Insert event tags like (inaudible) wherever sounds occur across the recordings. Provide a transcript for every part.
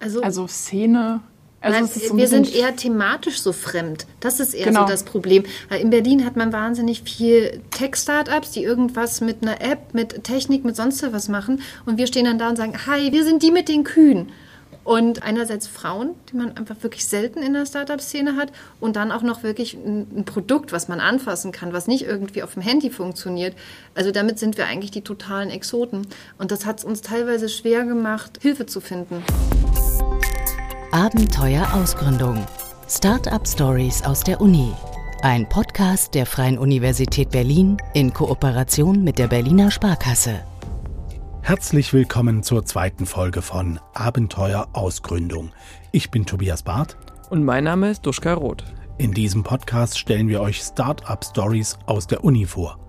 Also, also Szene. Also Nein, so wir sind eher thematisch so fremd. Das ist eher genau. so das Problem. Weil in Berlin hat man wahnsinnig viel Tech-Startups, die irgendwas mit einer App, mit Technik, mit sonst was machen. Und wir stehen dann da und sagen, hi, wir sind die mit den Kühen. Und einerseits Frauen, die man einfach wirklich selten in der Startup-Szene hat. Und dann auch noch wirklich ein, ein, Produkt, was man anfassen kann, was nicht irgendwie auf dem Handy funktioniert. Also damit sind wir eigentlich die totalen Exoten. Und das hat es uns teilweise schwer gemacht, Hilfe zu finden. Abenteuer Ausgründung. Startup Stories aus der Uni. Ein Podcast der Freien Universität Berlin in Kooperation mit der Berliner Sparkasse. Herzlich willkommen zur zweiten Folge von Abenteuer Ausgründung. Ich bin Tobias Barth. Und mein Name ist Duschka Roth. In diesem Podcast stellen wir euch Startup Stories aus der Uni vor.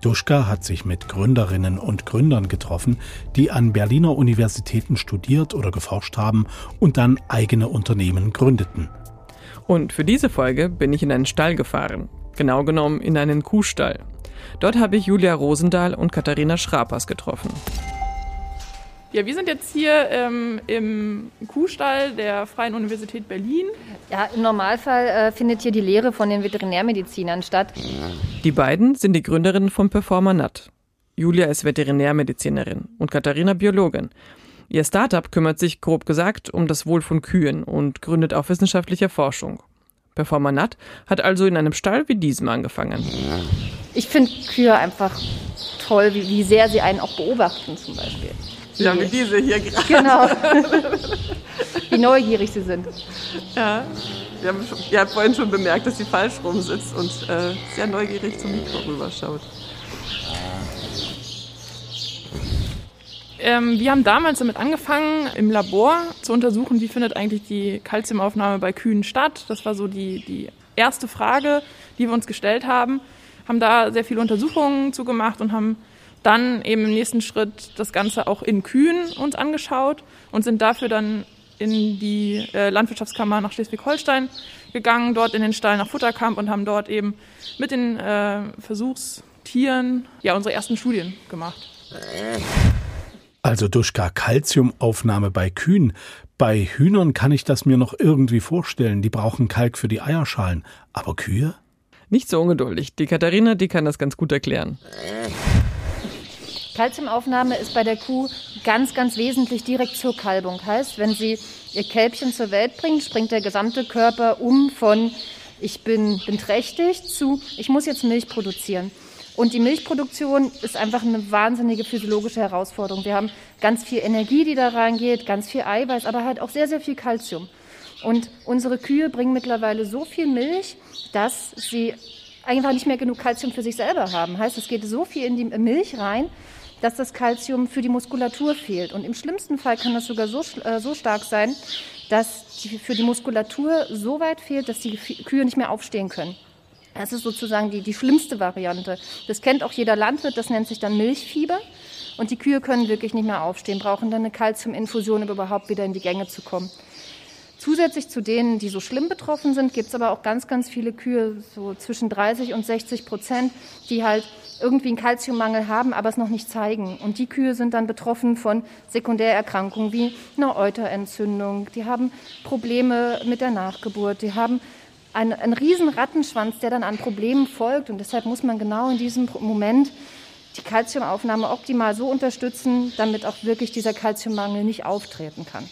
Duschka hat sich mit Gründerinnen und Gründern getroffen, die an Berliner Universitäten studiert oder geforscht haben und dann eigene Unternehmen gründeten. Und für diese Folge bin ich in einen Stall gefahren, genau genommen in einen Kuhstall. Dort habe ich Julia Rosendahl und Katharina Schrapers getroffen. Ja, wir sind jetzt hier ähm, im Kuhstall der Freien Universität Berlin. Ja, im Normalfall äh, findet hier die Lehre von den Veterinärmedizinern statt. Die beiden sind die Gründerinnen vom Performer Nat. Julia ist Veterinärmedizinerin und Katharina Biologin. Ihr Startup kümmert sich, grob gesagt, um das Wohl von Kühen und gründet auch wissenschaftliche Forschung. Performer Nat hat also in einem Stall wie diesem angefangen. Ich finde Kühe einfach toll, wie, wie sehr sie einen auch beobachten zum Beispiel. Ja, wie diese hier gerade. Genau. wie neugierig sie sind. Ja. Wir haben schon, ihr habt vorhin schon bemerkt, dass sie falsch rum sitzt und äh, sehr neugierig zum Mikro rüberschaut. Ähm, wir haben damals damit angefangen, im Labor zu untersuchen, wie findet eigentlich die Kalziumaufnahme bei Kühen statt. Das war so die, die erste Frage, die wir uns gestellt haben. Haben da sehr viele Untersuchungen zu gemacht und haben dann eben im nächsten Schritt das Ganze auch in Kühen uns angeschaut und sind dafür dann in die äh, Landwirtschaftskammer nach Schleswig-Holstein gegangen, dort in den Stall nach Futterkamp und haben dort eben mit den äh, Versuchstieren ja unsere ersten Studien gemacht. Also Duschka, Kalziumaufnahme bei Kühen. Bei Hühnern kann ich das mir noch irgendwie vorstellen. Die brauchen Kalk für die Eierschalen. Aber Kühe? Nicht so ungeduldig. Die Katharina, die kann das ganz gut erklären. Kalziumaufnahme ist bei der Kuh ganz, ganz wesentlich direkt zur Kalbung. Heißt, wenn sie ihr Kälbchen zur Welt bringt, springt der gesamte Körper um von ich bin, bin trächtig zu ich muss jetzt Milch produzieren. Und die Milchproduktion ist einfach eine wahnsinnige physiologische Herausforderung. Wir haben ganz viel Energie, die da reingeht, ganz viel Eiweiß, aber halt auch sehr, sehr viel Kalzium. Und unsere Kühe bringen mittlerweile so viel Milch, dass sie einfach nicht mehr genug Kalzium für sich selber haben. Heißt, es geht so viel in die Milch rein, dass das Kalzium für die Muskulatur fehlt. Und im schlimmsten Fall kann das sogar so, äh, so stark sein, dass die, für die Muskulatur so weit fehlt, dass die Kühe nicht mehr aufstehen können. Das ist sozusagen die, die schlimmste Variante. Das kennt auch jeder Landwirt, das nennt sich dann Milchfieber. Und die Kühe können wirklich nicht mehr aufstehen, brauchen dann eine Kalziuminfusion, um überhaupt wieder in die Gänge zu kommen. Zusätzlich zu denen, die so schlimm betroffen sind, gibt es aber auch ganz, ganz viele Kühe, so zwischen 30 und 60 Prozent, die halt irgendwie einen Kalziummangel haben, aber es noch nicht zeigen. Und die Kühe sind dann betroffen von Sekundärerkrankungen wie einer Euterentzündung. Die haben Probleme mit der Nachgeburt. Die haben einen, einen riesen Rattenschwanz, der dann an Problemen folgt. Und deshalb muss man genau in diesem Moment die Kalziumaufnahme optimal so unterstützen, damit auch wirklich dieser Kalziummangel nicht auftreten kann.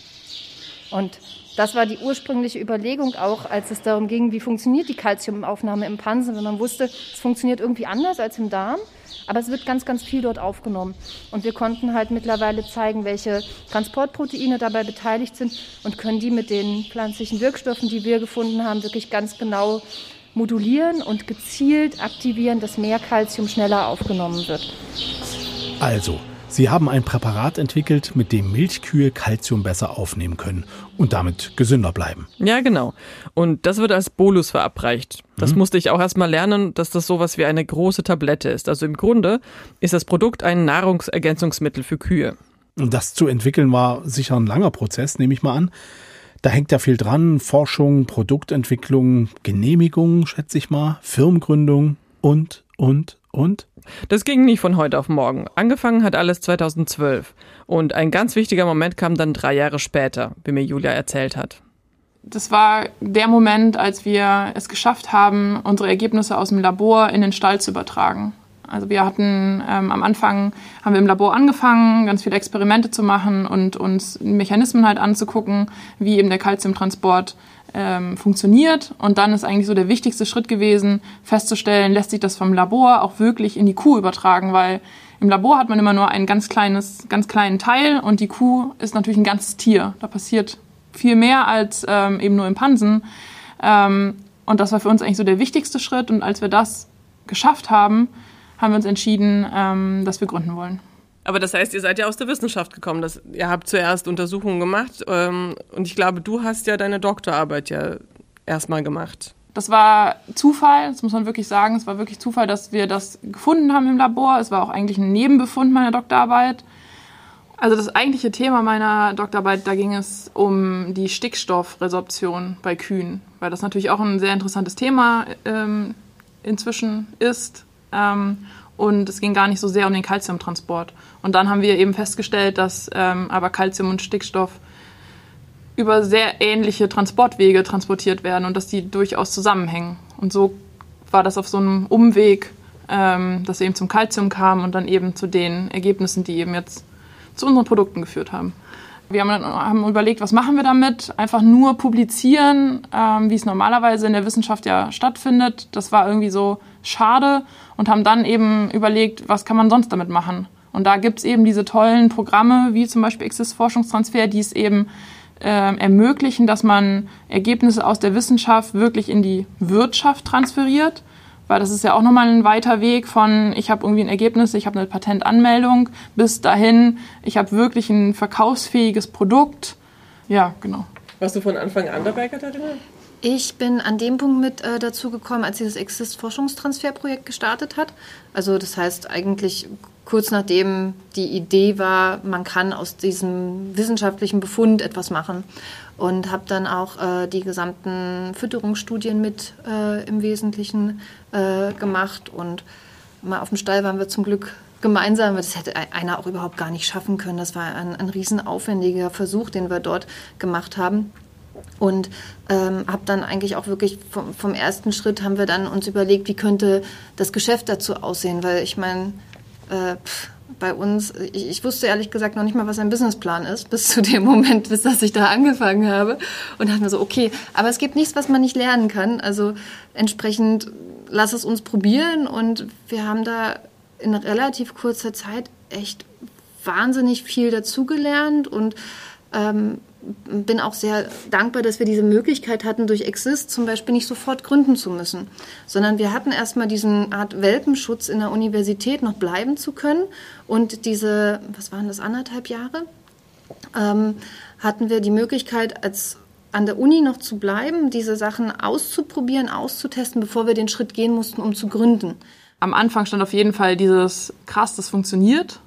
Und das war die ursprüngliche Überlegung auch, als es darum ging, wie funktioniert die Kalziumaufnahme im Pansen, wenn man wusste, es funktioniert irgendwie anders als im Darm, aber es wird ganz, ganz viel dort aufgenommen. Und wir konnten halt mittlerweile zeigen, welche Transportproteine dabei beteiligt sind und können die mit den pflanzlichen Wirkstoffen, die wir gefunden haben, wirklich ganz genau modulieren und gezielt aktivieren, dass mehr Kalzium schneller aufgenommen wird. Also, Sie haben ein Präparat entwickelt, mit dem Milchkühe Kalzium besser aufnehmen können und damit gesünder bleiben. Ja, genau. Und das wird als Bolus verabreicht. Das mhm. musste ich auch erstmal lernen, dass das sowas wie eine große Tablette ist. Also im Grunde ist das Produkt ein Nahrungsergänzungsmittel für Kühe. Und das zu entwickeln war sicher ein langer Prozess, nehme ich mal an. Da hängt ja viel dran. Forschung, Produktentwicklung, Genehmigung, schätze ich mal, Firmengründung und, und, und. Das ging nicht von heute auf morgen. Angefangen hat alles 2012. Und ein ganz wichtiger Moment kam dann drei Jahre später, wie mir Julia erzählt hat. Das war der Moment, als wir es geschafft haben, unsere Ergebnisse aus dem Labor in den Stall zu übertragen. Also wir hatten ähm, am Anfang haben wir im Labor angefangen, ganz viele Experimente zu machen und uns Mechanismen halt anzugucken, wie eben der Kalziumtransport ähm, funktioniert. Und dann ist eigentlich so der wichtigste Schritt gewesen, festzustellen, lässt sich das vom Labor auch wirklich in die Kuh übertragen, weil im Labor hat man immer nur ein ganz kleines, ganz kleinen Teil und die Kuh ist natürlich ein ganzes Tier. Da passiert viel mehr als ähm, eben nur im Pansen. Ähm, und das war für uns eigentlich so der wichtigste Schritt. Und als wir das geschafft haben, haben wir uns entschieden, ähm, dass wir gründen wollen. Aber das heißt, ihr seid ja aus der Wissenschaft gekommen. Das, ihr habt zuerst Untersuchungen gemacht ähm, und ich glaube, du hast ja deine Doktorarbeit ja erstmal gemacht. Das war Zufall, das muss man wirklich sagen. Es war wirklich Zufall, dass wir das gefunden haben im Labor. Es war auch eigentlich ein Nebenbefund meiner Doktorarbeit. Also das eigentliche Thema meiner Doktorarbeit, da ging es um die Stickstoffresorption bei Kühen, weil das natürlich auch ein sehr interessantes Thema ähm, inzwischen ist. Ähm, und es ging gar nicht so sehr um den Kalziumtransport. Und dann haben wir eben festgestellt, dass ähm, aber Kalzium und Stickstoff über sehr ähnliche Transportwege transportiert werden und dass die durchaus zusammenhängen. Und so war das auf so einem Umweg, ähm, dass wir eben zum Kalzium kamen und dann eben zu den Ergebnissen, die eben jetzt zu unseren Produkten geführt haben. Wir haben, haben überlegt, was machen wir damit? Einfach nur publizieren, ähm, wie es normalerweise in der Wissenschaft ja stattfindet. Das war irgendwie so schade und haben dann eben überlegt, was kann man sonst damit machen. Und da gibt es eben diese tollen Programme, wie zum Beispiel Exist Forschungstransfer, die es eben äh, ermöglichen, dass man Ergebnisse aus der Wissenschaft wirklich in die Wirtschaft transferiert. Weil das ist ja auch nochmal ein weiter Weg von, ich habe irgendwie ein Ergebnis, ich habe eine Patentanmeldung, bis dahin, ich habe wirklich ein verkaufsfähiges Produkt. Ja, genau. Warst du von Anfang an dabei, Katharina? Ich bin an dem Punkt mit äh, dazu gekommen, als sie das Exist-Forschungstransferprojekt gestartet hat. Also das heißt eigentlich kurz nachdem die Idee war, man kann aus diesem wissenschaftlichen Befund etwas machen. Und habe dann auch äh, die gesamten Fütterungsstudien mit äh, im Wesentlichen äh, gemacht. Und mal auf dem Stall waren wir zum Glück gemeinsam. Das hätte einer auch überhaupt gar nicht schaffen können. Das war ein, ein riesenaufwendiger Versuch, den wir dort gemacht haben. Und ähm, habe dann eigentlich auch wirklich vom, vom, ersten Schritt haben wir dann uns überlegt, wie könnte das Geschäft dazu aussehen, weil ich meine, äh, bei uns, ich, ich, wusste ehrlich gesagt noch nicht mal, was ein Businessplan ist, bis zu dem Moment, bis dass ich da angefangen habe. Und dachte mir so, okay, aber es gibt nichts, was man nicht lernen kann. Also entsprechend lass es uns probieren. Und wir haben da in relativ kurzer Zeit echt wahnsinnig viel dazugelernt und ähm, bin auch sehr dankbar, dass wir diese Möglichkeit hatten, durch Exist zum Beispiel nicht sofort gründen zu müssen, sondern wir hatten erstmal diesen Art Welpenschutz in der Universität noch bleiben zu können und diese, was waren das, anderthalb Jahre, ähm, hatten wir die Möglichkeit, als an der Uni noch zu bleiben, diese Sachen auszuprobieren, auszutesten, bevor wir den Schritt gehen mussten, um zu gründen. Am Anfang stand auf jeden Fall dieses krass, das funktioniert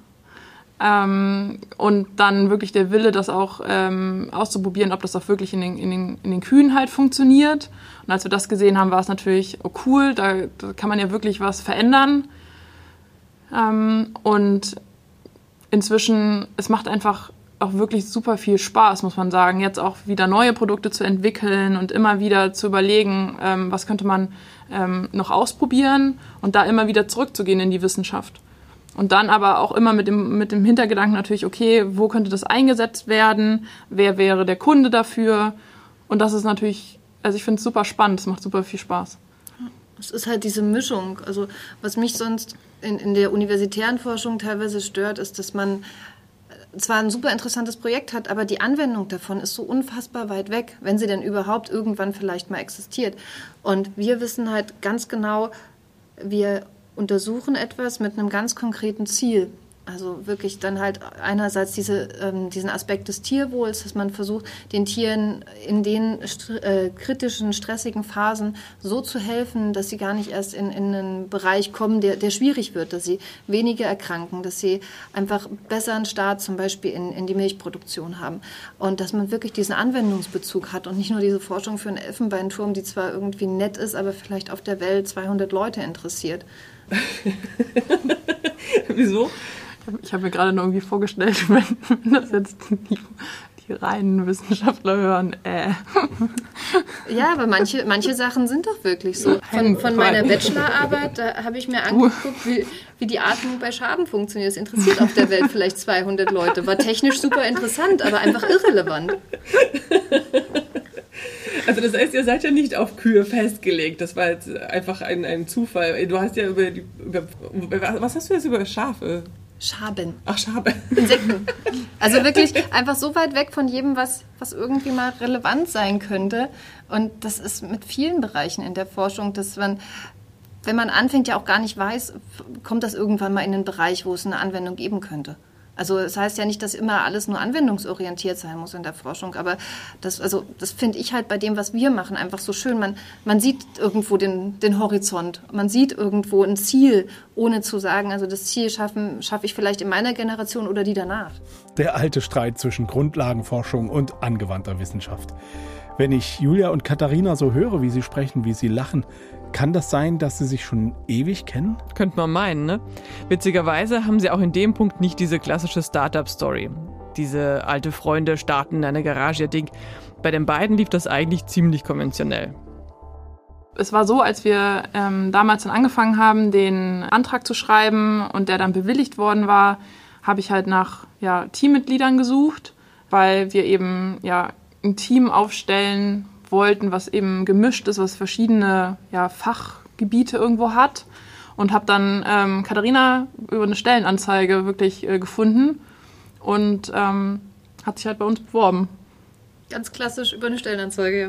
ähm, und dann wirklich der Wille, das auch ähm, auszuprobieren, ob das auch wirklich in den, in, den, in den Kühen halt funktioniert. Und als wir das gesehen haben, war es natürlich oh cool, da, da kann man ja wirklich was verändern. Ähm, und inzwischen, es macht einfach auch wirklich super viel Spaß, muss man sagen, jetzt auch wieder neue Produkte zu entwickeln und immer wieder zu überlegen, ähm, was könnte man ähm, noch ausprobieren und da immer wieder zurückzugehen in die Wissenschaft. Und dann aber auch immer mit dem, mit dem Hintergedanken natürlich, okay, wo könnte das eingesetzt werden? Wer wäre der Kunde dafür? Und das ist natürlich, also ich finde es super spannend, es macht super viel Spaß. Es ist halt diese Mischung. Also was mich sonst in, in der universitären Forschung teilweise stört, ist, dass man zwar ein super interessantes Projekt hat, aber die Anwendung davon ist so unfassbar weit weg, wenn sie denn überhaupt irgendwann vielleicht mal existiert. Und wir wissen halt ganz genau, wir untersuchen etwas mit einem ganz konkreten Ziel. Also wirklich dann halt einerseits diese, ähm, diesen Aspekt des Tierwohls, dass man versucht, den Tieren in den st äh, kritischen, stressigen Phasen so zu helfen, dass sie gar nicht erst in, in einen Bereich kommen, der, der schwierig wird, dass sie weniger erkranken, dass sie einfach besseren Start zum Beispiel in, in die Milchproduktion haben. Und dass man wirklich diesen Anwendungsbezug hat und nicht nur diese Forschung für einen Elfenbeinturm, die zwar irgendwie nett ist, aber vielleicht auf der Welt 200 Leute interessiert. (laughs) Wieso? Ich habe mir gerade nur irgendwie vorgestellt, wenn, (laughs) wenn das jetzt die, die reinen Wissenschaftler hören. Äh. Ja, aber manche, manche Sachen sind doch wirklich so. Von, von meiner Bachelorarbeit, da habe ich mir angeguckt, wie, wie die Atmung bei Schaben funktioniert. Das interessiert auf der Welt vielleicht 200 Leute. War technisch super interessant, aber einfach irrelevant. Also das heißt, ihr seid ja nicht auf Kühe festgelegt. Das war jetzt einfach ein, ein Zufall. Du hast ja über, die, über was hast du jetzt über Schafe? Schaben. Ach, Schabe. Insekten. Also wirklich (laughs) einfach so weit weg von jedem, was, was irgendwie mal relevant sein könnte. Und das ist mit vielen Bereichen in der Forschung, dass man, wenn man anfängt, ja auch gar nicht weiß, kommt das irgendwann mal in den Bereich, wo es eine Anwendung geben könnte. Also das heißt ja nicht, dass immer alles nur anwendungsorientiert sein muss in der Forschung, aber das, also das finde ich halt bei dem, was wir machen, einfach so schön. Man, man sieht irgendwo den, den Horizont, man sieht irgendwo ein Ziel, ohne zu sagen, also das Ziel schaffen schaffe ich vielleicht in meiner Generation oder die danach. Der alte Streit zwischen Grundlagenforschung und angewandter Wissenschaft. Wenn ich Julia und Katharina so höre, wie sie sprechen, wie sie lachen, kann das sein, dass sie sich schon ewig kennen? Könnte man meinen, ne? Witzigerweise haben sie auch in dem Punkt nicht diese klassische Startup-Story. Diese alte Freunde starten in einer Garage ihr Ding. Bei den beiden lief das eigentlich ziemlich konventionell. Es war so, als wir ähm, damals dann angefangen haben, den Antrag zu schreiben und der dann bewilligt worden war, habe ich halt nach ja, Teammitgliedern gesucht, weil wir eben ja ein Team aufstellen wollten, was eben gemischt ist, was verschiedene ja, Fachgebiete irgendwo hat. Und habe dann ähm, Katharina über eine Stellenanzeige wirklich äh, gefunden und ähm, hat sich halt bei uns beworben. Ganz klassisch über eine Stellenanzeige, ja.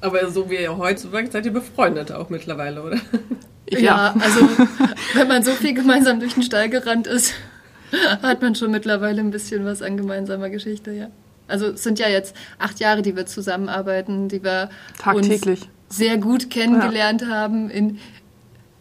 Aber so wie ihr heute seid ihr befreundet auch mittlerweile, oder? Ja, ja, also wenn man so viel gemeinsam durch den Stall gerannt ist, hat man schon mittlerweile ein bisschen was an gemeinsamer Geschichte, ja. Also es sind ja jetzt acht Jahre, die wir zusammenarbeiten, die wir tagtäglich uns sehr gut kennengelernt ja. haben in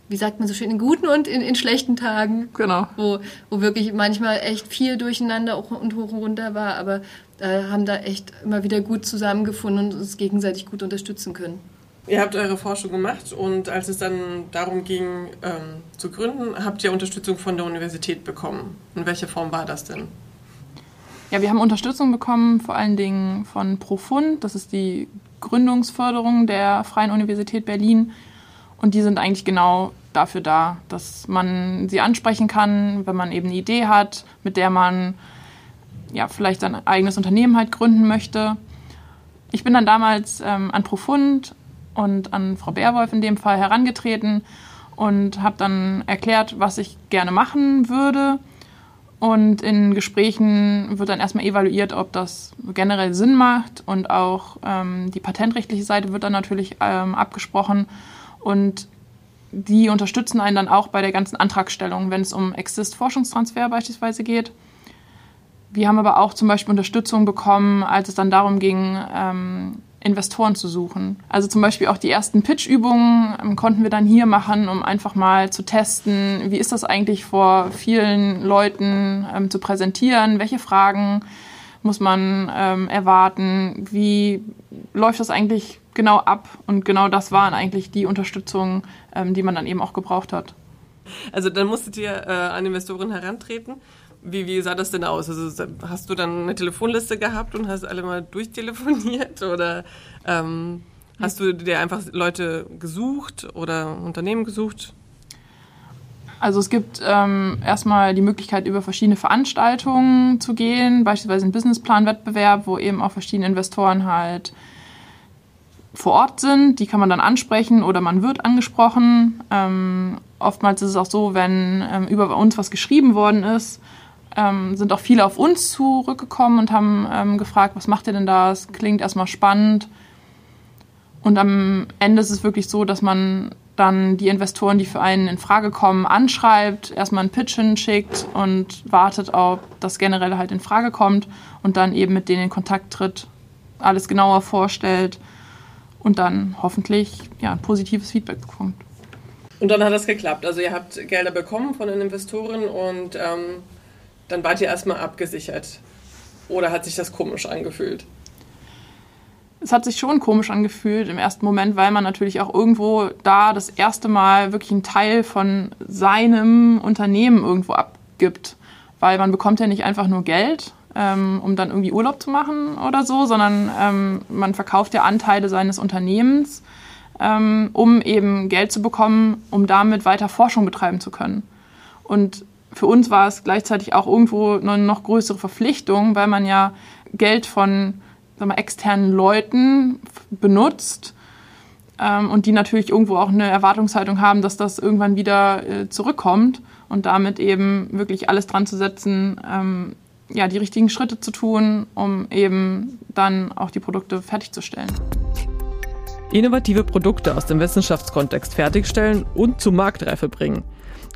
wie sagt man so schön, in guten und in, in schlechten Tagen. Genau. Wo, wo wirklich manchmal echt viel durcheinander und hoch und runter war, aber äh, haben da echt immer wieder gut zusammengefunden und uns gegenseitig gut unterstützen können. Ihr habt eure Forschung gemacht und als es dann darum ging, ähm, zu gründen, habt ihr Unterstützung von der Universität bekommen. In welcher Form war das denn? Ja, wir haben Unterstützung bekommen, vor allen Dingen von Profund. Das ist die Gründungsförderung der Freien Universität Berlin. Und die sind eigentlich genau dafür da, dass man sie ansprechen kann, wenn man eben eine Idee hat, mit der man ja, vielleicht sein eigenes Unternehmen halt gründen möchte. Ich bin dann damals ähm, an Profund und an Frau Bärwolf in dem Fall herangetreten und habe dann erklärt, was ich gerne machen würde und in Gesprächen wird dann erstmal evaluiert, ob das generell Sinn macht und auch ähm, die patentrechtliche Seite wird dann natürlich ähm, abgesprochen und die unterstützen einen dann auch bei der ganzen Antragstellung, wenn es um Exist-Forschungstransfer beispielsweise geht. Wir haben aber auch zum Beispiel Unterstützung bekommen, als es dann darum ging, ähm, Investoren zu suchen. Also zum Beispiel auch die ersten Pitch-Übungen ähm, konnten wir dann hier machen, um einfach mal zu testen, wie ist das eigentlich vor vielen Leuten ähm, zu präsentieren, welche Fragen muss man ähm, erwarten, wie läuft das eigentlich genau ab und genau das waren eigentlich die Unterstützungen, ähm, die man dann eben auch gebraucht hat. Also dann musstet ihr äh, an Investoren herantreten wie, wie sah das denn aus? Also hast du dann eine Telefonliste gehabt und hast alle mal durchtelefoniert (laughs) oder ähm, hast du dir einfach Leute gesucht oder Unternehmen gesucht? Also es gibt ähm, erstmal die Möglichkeit, über verschiedene Veranstaltungen zu gehen, beispielsweise ein Businessplan-Wettbewerb, wo eben auch verschiedene Investoren halt vor Ort sind. Die kann man dann ansprechen oder man wird angesprochen. Ähm, oftmals ist es auch so, wenn ähm, über uns was geschrieben worden ist, ähm, sind auch viele auf uns zurückgekommen und haben ähm, gefragt, was macht ihr denn da? Es klingt erstmal spannend. Und am Ende ist es wirklich so, dass man dann die Investoren, die für einen in Frage kommen, anschreibt, erstmal einen Pitch hinschickt und wartet, ob das generell halt in Frage kommt und dann eben mit denen in Kontakt tritt, alles genauer vorstellt und dann hoffentlich ja, ein positives Feedback bekommt. Und dann hat das geklappt. Also ihr habt Gelder bekommen von den Investoren und ähm, dann wart ihr erstmal abgesichert. Oder hat sich das komisch angefühlt? es hat sich schon komisch angefühlt im ersten Moment, weil man natürlich auch irgendwo da das erste Mal wirklich einen Teil von seinem Unternehmen irgendwo abgibt. Weil man bekommt ja nicht einfach nur Geld, ähm, um dann irgendwie Urlaub zu machen oder so, sondern ähm, man verkauft ja Anteile seines Unternehmens, ähm, um eben Geld zu bekommen, um damit weiter Forschung betreiben zu können. Und für uns war es gleichzeitig auch irgendwo eine noch größere Verpflichtung, weil man ja Geld von sagen wir, externen Leuten benutzt ähm, und die natürlich irgendwo auch eine Erwartungshaltung haben, dass das irgendwann wieder äh, zurückkommt und damit eben wirklich alles dran zu setzen, ähm, ja, die richtigen Schritte zu tun, um eben dann auch die Produkte fertigzustellen. Innovative Produkte aus dem Wissenschaftskontext fertigstellen und zu Marktreife bringen.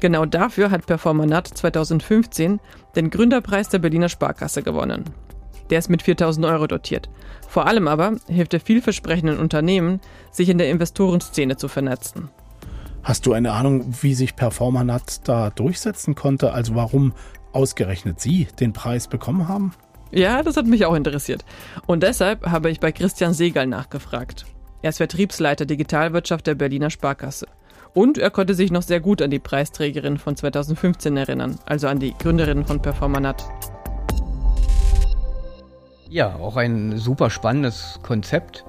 Genau dafür hat Performanat 2015 den Gründerpreis der Berliner Sparkasse gewonnen. Der ist mit 4000 Euro dotiert. Vor allem aber hilft er vielversprechenden Unternehmen, sich in der Investorenszene zu vernetzen. Hast du eine Ahnung, wie sich Performanat da durchsetzen konnte? Also warum ausgerechnet Sie den Preis bekommen haben? Ja, das hat mich auch interessiert. Und deshalb habe ich bei Christian Segal nachgefragt. Er ist Vertriebsleiter Digitalwirtschaft der Berliner Sparkasse. Und er konnte sich noch sehr gut an die Preisträgerin von 2015 erinnern, also an die Gründerin von Performanat. Ja, auch ein super spannendes Konzept.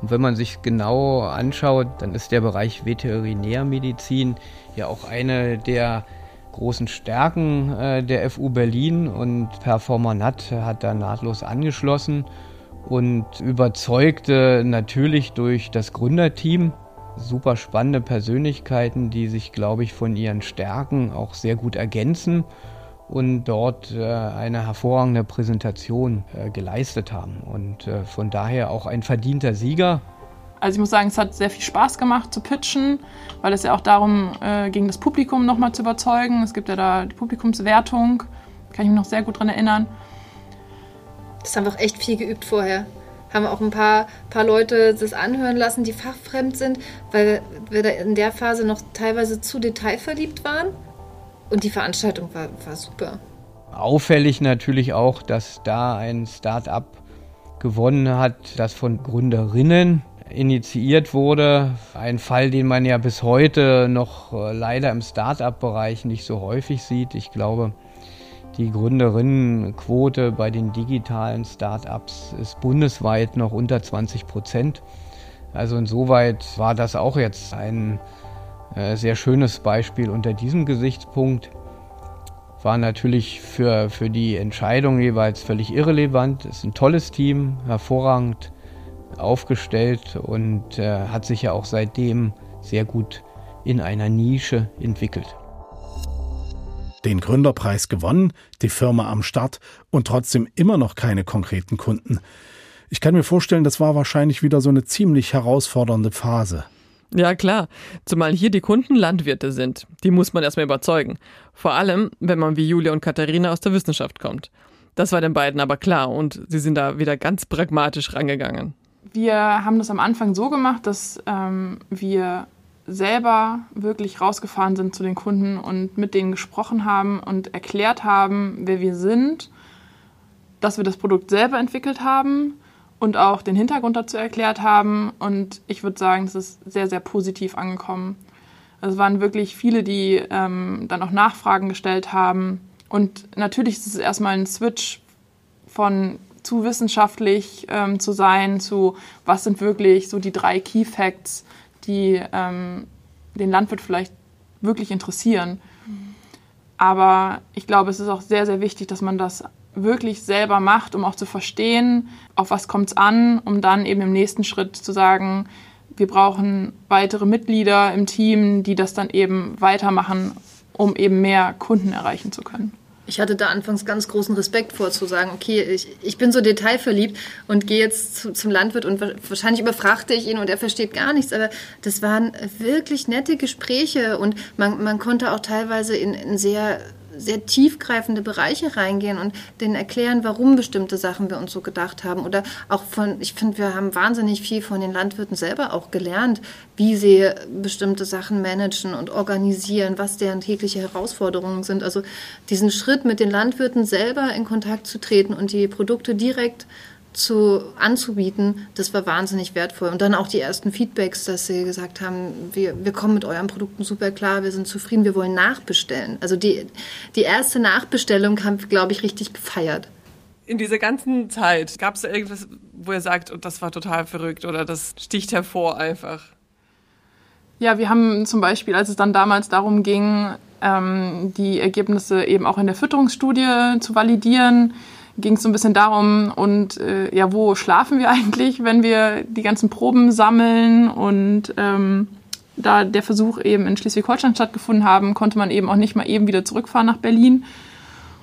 Und wenn man sich genau anschaut, dann ist der Bereich Veterinärmedizin ja auch eine der großen Stärken äh, der FU Berlin und Performanat hat da nahtlos angeschlossen und überzeugte natürlich durch das Gründerteam super spannende Persönlichkeiten, die sich, glaube ich, von ihren Stärken auch sehr gut ergänzen und dort äh, eine hervorragende Präsentation äh, geleistet haben. Und äh, von daher auch ein verdienter Sieger. Also ich muss sagen, es hat sehr viel Spaß gemacht zu pitchen, weil es ja auch darum äh, ging, das Publikum nochmal zu überzeugen. Es gibt ja da die Publikumswertung, kann ich mich noch sehr gut daran erinnern. Das haben wir auch echt viel geübt vorher. Haben auch ein paar, paar Leute das anhören lassen, die fachfremd sind, weil wir da in der Phase noch teilweise zu detailverliebt waren. Und die Veranstaltung war, war super. Auffällig natürlich auch, dass da ein Start-up gewonnen hat, das von Gründerinnen initiiert wurde. Ein Fall, den man ja bis heute noch äh, leider im Start-up-Bereich nicht so häufig sieht. Ich glaube, die Gründerinnenquote bei den digitalen Start-ups ist bundesweit noch unter 20 Prozent. Also insoweit war das auch jetzt ein äh, sehr schönes Beispiel unter diesem Gesichtspunkt. War natürlich für, für die Entscheidung jeweils völlig irrelevant. Es ist ein tolles Team, hervorragend aufgestellt und äh, hat sich ja auch seitdem sehr gut in einer Nische entwickelt. Den Gründerpreis gewonnen, die Firma am Start und trotzdem immer noch keine konkreten Kunden. Ich kann mir vorstellen, das war wahrscheinlich wieder so eine ziemlich herausfordernde Phase. Ja, klar. Zumal hier die Kunden Landwirte sind. Die muss man erstmal überzeugen. Vor allem, wenn man wie Julia und Katharina aus der Wissenschaft kommt. Das war den beiden aber klar und sie sind da wieder ganz pragmatisch rangegangen. Wir haben das am Anfang so gemacht, dass ähm, wir selber wirklich rausgefahren sind zu den Kunden und mit denen gesprochen haben und erklärt haben, wer wir sind, dass wir das Produkt selber entwickelt haben und auch den Hintergrund dazu erklärt haben. Und ich würde sagen, es ist sehr, sehr positiv angekommen. Also es waren wirklich viele, die ähm, dann auch Nachfragen gestellt haben. Und natürlich ist es erstmal ein Switch von zu wissenschaftlich ähm, zu sein, zu was sind wirklich so die drei Key Facts, die ähm, den Landwirt vielleicht wirklich interessieren. Aber ich glaube, es ist auch sehr, sehr wichtig, dass man das wirklich selber macht, um auch zu verstehen, auf was kommt es an, um dann eben im nächsten Schritt zu sagen, wir brauchen weitere Mitglieder im Team, die das dann eben weitermachen, um eben mehr Kunden erreichen zu können. Ich hatte da anfangs ganz großen Respekt vor, zu sagen, okay, ich, ich bin so detailverliebt und gehe jetzt zu, zum Landwirt und wahrscheinlich überfrachte ich ihn und er versteht gar nichts. Aber das waren wirklich nette Gespräche und man, man konnte auch teilweise in, in sehr sehr tiefgreifende Bereiche reingehen und denen erklären, warum bestimmte Sachen wir uns so gedacht haben. Oder auch von, ich finde, wir haben wahnsinnig viel von den Landwirten selber auch gelernt, wie sie bestimmte Sachen managen und organisieren, was deren tägliche Herausforderungen sind. Also diesen Schritt mit den Landwirten selber in Kontakt zu treten und die Produkte direkt zu, anzubieten, das war wahnsinnig wertvoll. Und dann auch die ersten Feedbacks, dass sie gesagt haben, wir, wir kommen mit euren Produkten super klar, wir sind zufrieden, wir wollen nachbestellen. Also die, die erste Nachbestellung haben, glaube ich, richtig gefeiert. In dieser ganzen Zeit, gab es da irgendwas, wo ihr sagt, und das war total verrückt oder das sticht hervor einfach? Ja, wir haben zum Beispiel, als es dann damals darum ging, ähm, die Ergebnisse eben auch in der Fütterungsstudie zu validieren, ging es so ein bisschen darum, und äh, ja, wo schlafen wir eigentlich, wenn wir die ganzen Proben sammeln und ähm, da der Versuch eben in Schleswig-Holstein stattgefunden haben, konnte man eben auch nicht mal eben wieder zurückfahren nach Berlin.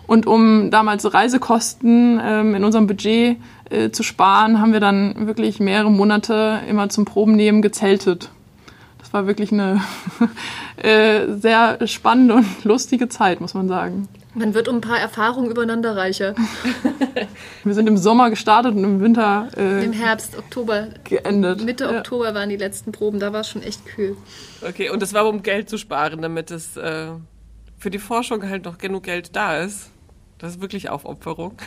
Und um damals Reisekosten ähm, in unserem Budget äh, zu sparen, haben wir dann wirklich mehrere Monate immer zum Probennehmen gezeltet. Das war wirklich eine (laughs) äh, sehr spannende und lustige Zeit, muss man sagen. Man wird um ein paar Erfahrungen übereinander reicher. (laughs) Wir sind im Sommer gestartet und im Winter. Äh, Im Herbst, Oktober. Geendet. Mitte ja. Oktober waren die letzten Proben, da war es schon echt kühl. Okay, und das war, um Geld zu sparen, damit es äh, für die Forschung halt noch genug Geld da ist. Das ist wirklich Aufopferung.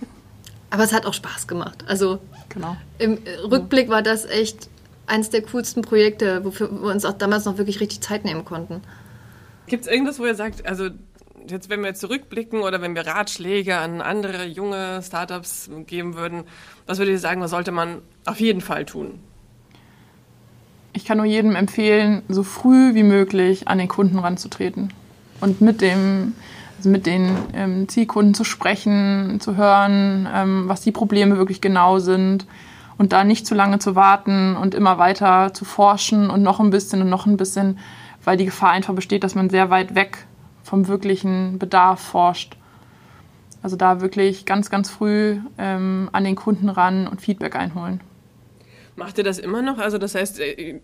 (laughs) Aber es hat auch Spaß gemacht. Also genau. im Rückblick war das echt eines der coolsten Projekte, wofür wir uns auch damals noch wirklich richtig Zeit nehmen konnten. Gibt es irgendwas, wo ihr sagt, also jetzt, wenn wir zurückblicken oder wenn wir Ratschläge an andere junge Startups geben würden, was würdet ihr sagen, was sollte man auf jeden Fall tun? Ich kann nur jedem empfehlen, so früh wie möglich an den Kunden ranzutreten und mit dem also mit den ähm, Zielkunden zu sprechen, zu hören, ähm, was die Probleme wirklich genau sind und da nicht zu lange zu warten und immer weiter zu forschen und noch ein bisschen und noch ein bisschen, weil die Gefahr einfach besteht, dass man sehr weit weg vom wirklichen Bedarf forscht. Also da wirklich ganz, ganz früh ähm, an den Kunden ran und Feedback einholen. Macht ihr das immer noch? Also das heißt, äh,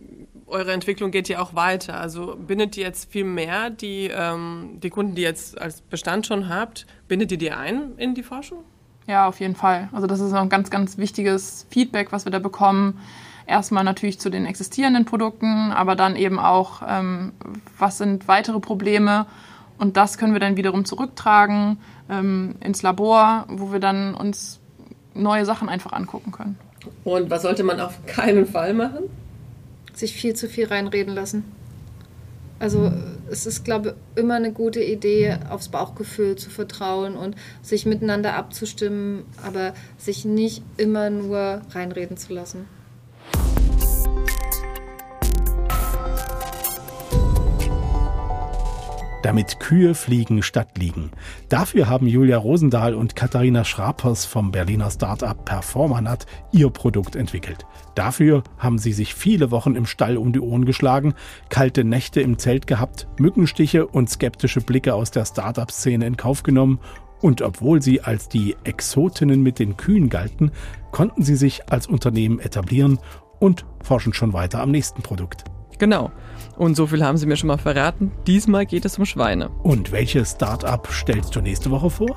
eure Entwicklung geht ja auch weiter. Also bindet ihr jetzt viel mehr die, ähm, die Kunden, die ihr jetzt als Bestand schon habt, bindet ihr die ein in die Forschung? Ja, auf jeden Fall. Also das ist ein ganz, ganz wichtiges Feedback, was wir da bekommen. Erstmal natürlich zu den existierenden Produkten, aber dann eben auch, ähm, was sind weitere Probleme und das können wir dann wiederum zurücktragen ähm, ins Labor, wo wir dann uns neue Sachen einfach angucken können. Und was sollte man auf keinen Fall machen? Sich viel zu viel reinreden lassen. Also es ist, glaube ich, immer eine gute Idee, aufs Bauchgefühl zu vertrauen und sich miteinander abzustimmen, aber sich nicht immer nur reinreden zu lassen. Damit Kühe fliegen statt liegen. Dafür haben Julia Rosendahl und Katharina Schrapers vom Berliner Startup Performanat ihr Produkt entwickelt. Dafür haben sie sich viele Wochen im Stall um die Ohren geschlagen, kalte Nächte im Zelt gehabt, Mückenstiche und skeptische Blicke aus der Startup-Szene in Kauf genommen und obwohl sie als die Exotinnen mit den Kühen galten, konnten sie sich als Unternehmen etablieren und forschen schon weiter am nächsten Produkt. Genau. Und so viel haben Sie mir schon mal verraten. Diesmal geht es um Schweine. Und welches Start-up stellst du nächste Woche vor?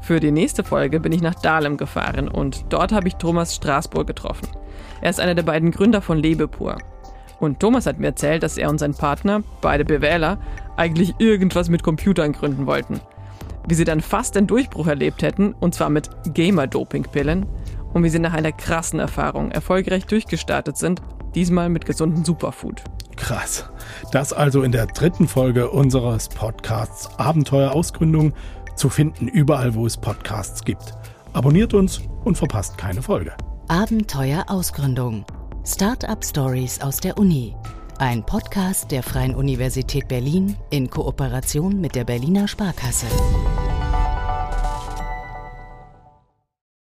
Für die nächste Folge bin ich nach Dahlem gefahren und dort habe ich Thomas Straßburg getroffen. Er ist einer der beiden Gründer von Lebepur. Und Thomas hat mir erzählt, dass er und sein Partner, beide BWLer, eigentlich irgendwas mit Computern gründen wollten. Wie sie dann fast den Durchbruch erlebt hätten, und zwar mit Gamer-Doping-Pillen, und wie sie nach einer krassen Erfahrung erfolgreich durchgestartet sind, diesmal mit gesundem Superfood. Krass. Das also in der dritten Folge unseres Podcasts Abenteuer Ausgründung zu finden überall, wo es Podcasts gibt. Abonniert uns und verpasst keine Folge. Abenteuer Ausgründung. Startup Stories aus der Uni. Ein Podcast der Freien Universität Berlin in Kooperation mit der Berliner Sparkasse.